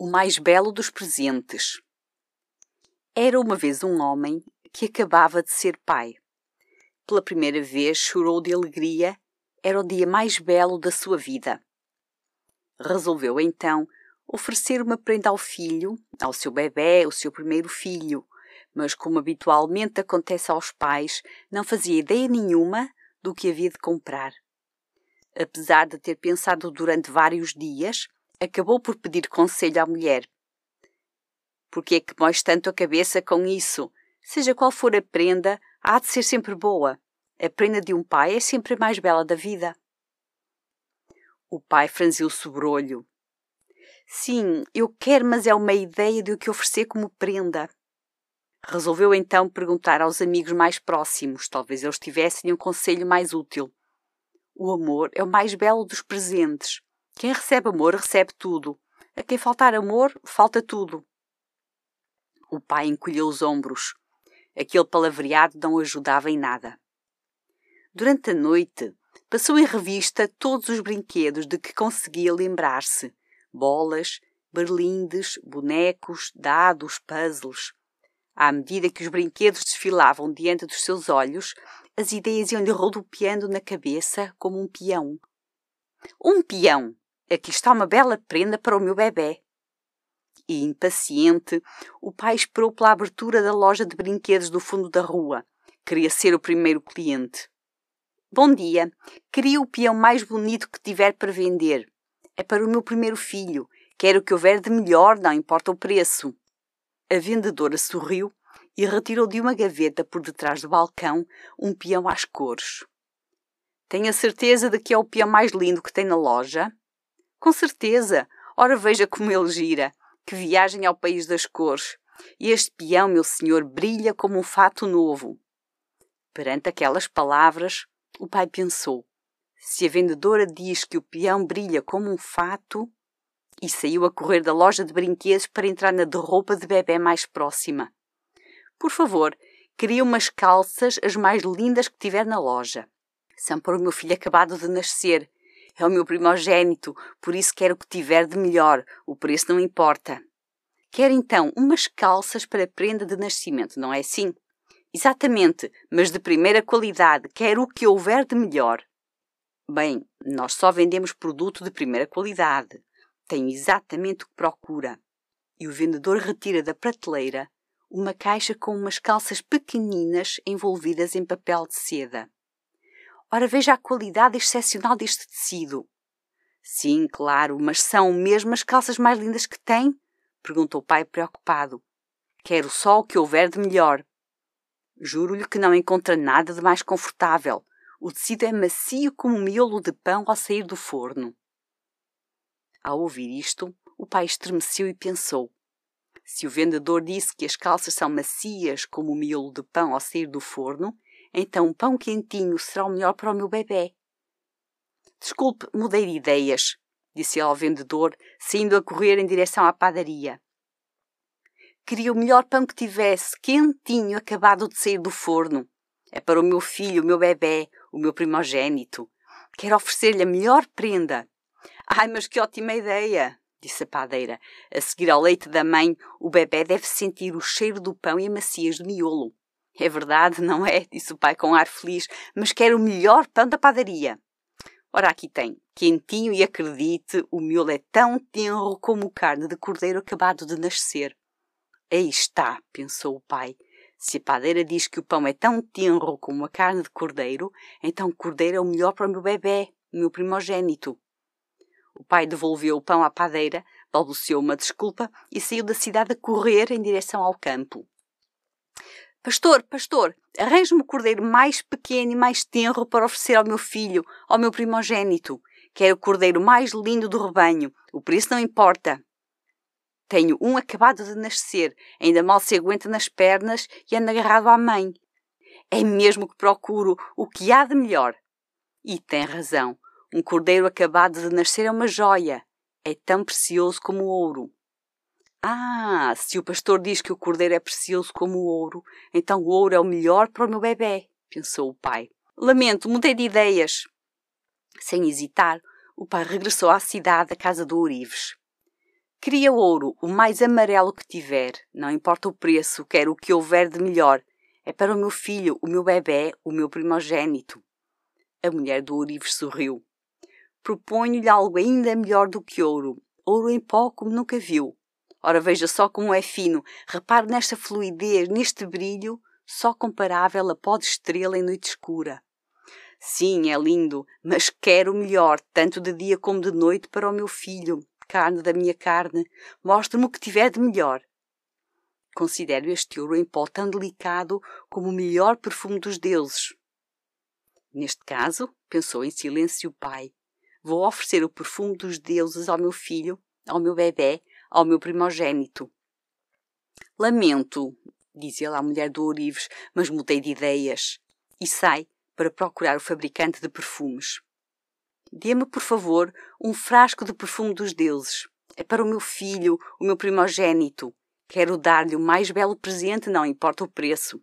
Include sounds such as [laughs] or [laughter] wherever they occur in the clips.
O mais belo dos presentes. Era uma vez um homem que acabava de ser pai. Pela primeira vez chorou de alegria, era o dia mais belo da sua vida. Resolveu então oferecer uma prenda ao filho, ao seu bebê, o seu primeiro filho, mas como habitualmente acontece aos pais, não fazia ideia nenhuma do que havia de comprar. Apesar de ter pensado durante vários dias, acabou por pedir conselho à mulher. Por que é que móis tanto a cabeça com isso? Seja qual for a prenda, há de ser sempre boa. A prenda de um pai é sempre a mais bela da vida. O pai franziu o sobrolho. Sim, eu quero, mas é uma ideia de o que oferecer como prenda. Resolveu então perguntar aos amigos mais próximos, talvez eles tivessem um conselho mais útil. O amor é o mais belo dos presentes. Quem recebe amor, recebe tudo. A quem faltar amor, falta tudo. O pai encolheu os ombros. Aquele palavreado não ajudava em nada. Durante a noite, passou em revista todos os brinquedos de que conseguia lembrar-se: bolas, berlindes, bonecos, dados, puzzles. À medida que os brinquedos desfilavam diante dos seus olhos, as ideias iam-lhe rodopiando na cabeça como um peão. Um peão! Aqui está uma bela prenda para o meu bebê. E, impaciente, o pai esperou pela abertura da loja de brinquedos do fundo da rua. Queria ser o primeiro cliente. Bom dia. Queria o peão mais bonito que tiver para vender. É para o meu primeiro filho. Quero o que houver de melhor, não importa o preço. A vendedora sorriu e retirou de uma gaveta por detrás do balcão um peão às cores. Tenho a certeza de que é o peão mais lindo que tem na loja? Com certeza. Ora, veja como ele gira. Que viagem ao país das cores. E este peão, meu senhor, brilha como um fato novo. Perante aquelas palavras, o pai pensou: se a vendedora diz que o peão brilha como um fato, e saiu a correr da loja de brinquedos para entrar na de roupa de bebê mais próxima. Por favor, queria umas calças as mais lindas que tiver na loja. São para o meu filho acabado de nascer é o meu primogênito, por isso quero que tiver de melhor. O preço não importa. Quero então umas calças para prenda de nascimento, não é assim? Exatamente, mas de primeira qualidade. Quero o que houver de melhor. Bem, nós só vendemos produto de primeira qualidade. Tenho exatamente o que procura. E o vendedor retira da prateleira uma caixa com umas calças pequeninas envolvidas em papel de seda. Ora, veja a qualidade excepcional deste tecido. Sim, claro, mas são mesmo as calças mais lindas que tem? Perguntou o pai preocupado. Quero só o que houver de melhor. Juro-lhe que não encontra nada de mais confortável. O tecido é macio como um miolo de pão ao sair do forno. Ao ouvir isto, o pai estremeceu e pensou: se o vendedor disse que as calças são macias como o miolo de pão ao sair do forno, então um pão quentinho será o melhor para o meu bebê. Desculpe, mudei de ideias, disse ele ao vendedor, saindo a correr em direção à padaria. Queria o melhor pão que tivesse, quentinho, acabado de sair do forno. É para o meu filho, o meu bebê, o meu primogênito. Quero oferecer-lhe a melhor prenda. Ai, mas que ótima ideia! disse a padeira. A seguir ao leite da mãe, o bebê deve sentir o cheiro do pão e a maciez do miolo. É verdade, não é? [laughs] disse o pai com ar feliz, mas quero o melhor pão da padaria. Ora, aqui tem, quentinho e acredite, o miolo é tão tenro como carne de cordeiro acabado de nascer. Aí está, pensou o pai. Se a padeira diz que o pão é tão tenro como a carne de cordeiro, então o cordeiro é o melhor para o meu bebê, o meu primogênito. O pai devolveu o pão à padeira, balbuciou uma desculpa e saiu da cidade a correr em direção ao campo. Pastor, pastor, arranje-me o cordeiro mais pequeno e mais tenro para oferecer ao meu filho, ao meu primogênito. Quero o cordeiro mais lindo do rebanho. O preço não importa. Tenho um acabado de nascer, ainda mal se aguenta nas pernas e anda agarrado à mãe. É mesmo que procuro o que há de melhor. E tem razão. Um cordeiro acabado de nascer é uma joia. É tão precioso como o ouro. Ah, se o pastor diz que o cordeiro é precioso como o ouro, então o ouro é o melhor para o meu bebê, pensou o pai. Lamento, mudei de ideias. Sem hesitar, o pai regressou à cidade, à casa do Ourives. Queria ouro, o mais amarelo que tiver, não importa o preço, quero o que houver de melhor. É para o meu filho, o meu bebê, o meu primogênito. A mulher do ourives sorriu. Proponho-lhe algo ainda melhor do que ouro, ouro em pó como nunca viu. Ora, veja só como é fino, repare nesta fluidez, neste brilho, só comparável a pó de estrela em noite escura. Sim, é lindo, mas quero melhor, tanto de dia como de noite, para o meu filho, carne da minha carne, mostre-me o que tiver de melhor. Considero este ouro em pó tão delicado como o melhor perfume dos deuses. Neste caso, pensou em silêncio o pai, vou oferecer o perfume dos deuses ao meu filho, ao meu bebê, ao meu primogênito. Lamento, disse ele à mulher do Ourives, mas mudei de ideias. E sai para procurar o fabricante de perfumes. Dê-me, por favor, um frasco de perfume dos deuses. É para o meu filho, o meu primogênito. Quero dar-lhe o mais belo presente, não importa o preço.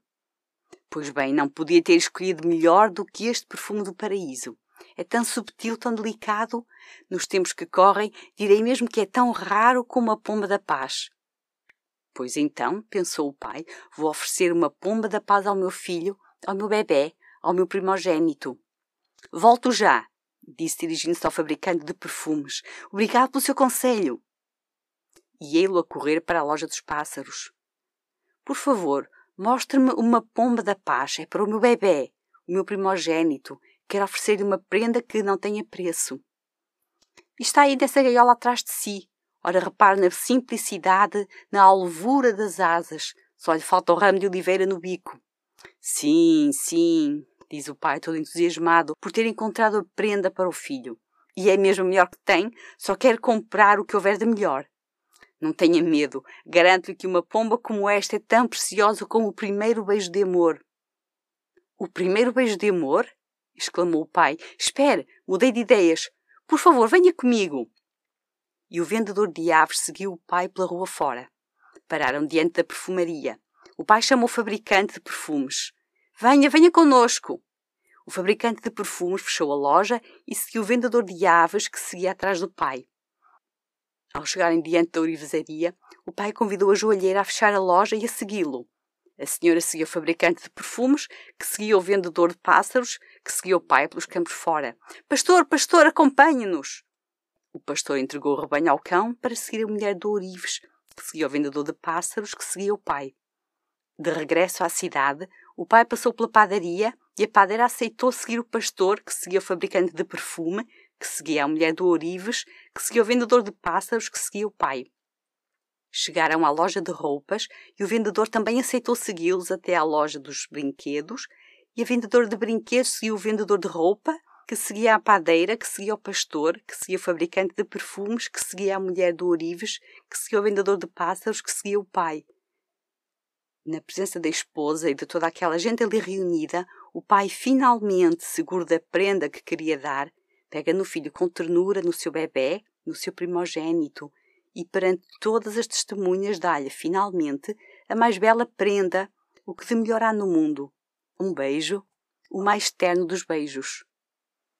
Pois bem, não podia ter escolhido melhor do que este perfume do paraíso. É tão subtil, tão delicado. Nos tempos que correm, direi mesmo que é tão raro como a pomba da paz. Pois então, pensou o pai, vou oferecer uma pomba da paz ao meu filho, ao meu bebê, ao meu primogênito. Volto já, disse dirigindo-se ao fabricante de perfumes. Obrigado pelo seu conselho. E ele a correr para a loja dos pássaros. Por favor, mostre-me uma pomba da paz. É para o meu bebê, o meu primogênito. Quero oferecer-lhe uma prenda que não tenha preço. E está aí dessa gaiola atrás de si. Ora, repare na simplicidade, na alvura das asas. Só lhe falta o ramo de oliveira no bico. Sim, sim, diz o pai, todo entusiasmado por ter encontrado a prenda para o filho. E é mesmo melhor que tem, só quer comprar o que houver de melhor. Não tenha medo, garanto-lhe que uma pomba como esta é tão preciosa como o primeiro beijo de amor. O primeiro beijo de amor? Exclamou o pai. Espere, mudei de ideias. Por favor, venha comigo. E o vendedor de aves seguiu o pai pela rua fora. Pararam diante da perfumaria. O pai chamou o fabricante de perfumes. Venha, venha conosco. O fabricante de perfumes fechou a loja e seguiu o vendedor de aves que seguia atrás do pai. Ao chegarem diante da orivesaria, o pai convidou a joalheira a fechar a loja e a segui-lo. A senhora seguiu o fabricante de perfumes, que seguia o vendedor de pássaros, que seguia o pai pelos campos fora. Pastor, pastor, acompanhe-nos! O pastor entregou o rebanho ao cão para seguir a mulher do Orives, que seguia o vendedor de pássaros, que seguia o pai. De regresso à cidade, o pai passou pela padaria e a padeira aceitou seguir o pastor, que seguia o fabricante de perfume, que seguia a mulher do Orives, que seguia o vendedor de pássaros, que seguia o pai. Chegaram à loja de roupas e o vendedor também aceitou segui-los até à loja dos brinquedos, e a vendedora de brinquedos seguiu o vendedor de roupa, que seguia a padeira, que seguia o pastor, que seguia o fabricante de perfumes, que seguia a mulher do Orives, que seguia o vendedor de pássaros, que seguia o pai. Na presença da esposa e de toda aquela gente ali reunida, o pai finalmente, seguro da prenda que queria dar, pega no filho com ternura no seu bebê, no seu primogênito, e perante todas as testemunhas dá-lhe, finalmente, a mais bela prenda, o que de melhor há no mundo. Um beijo, o mais terno dos beijos.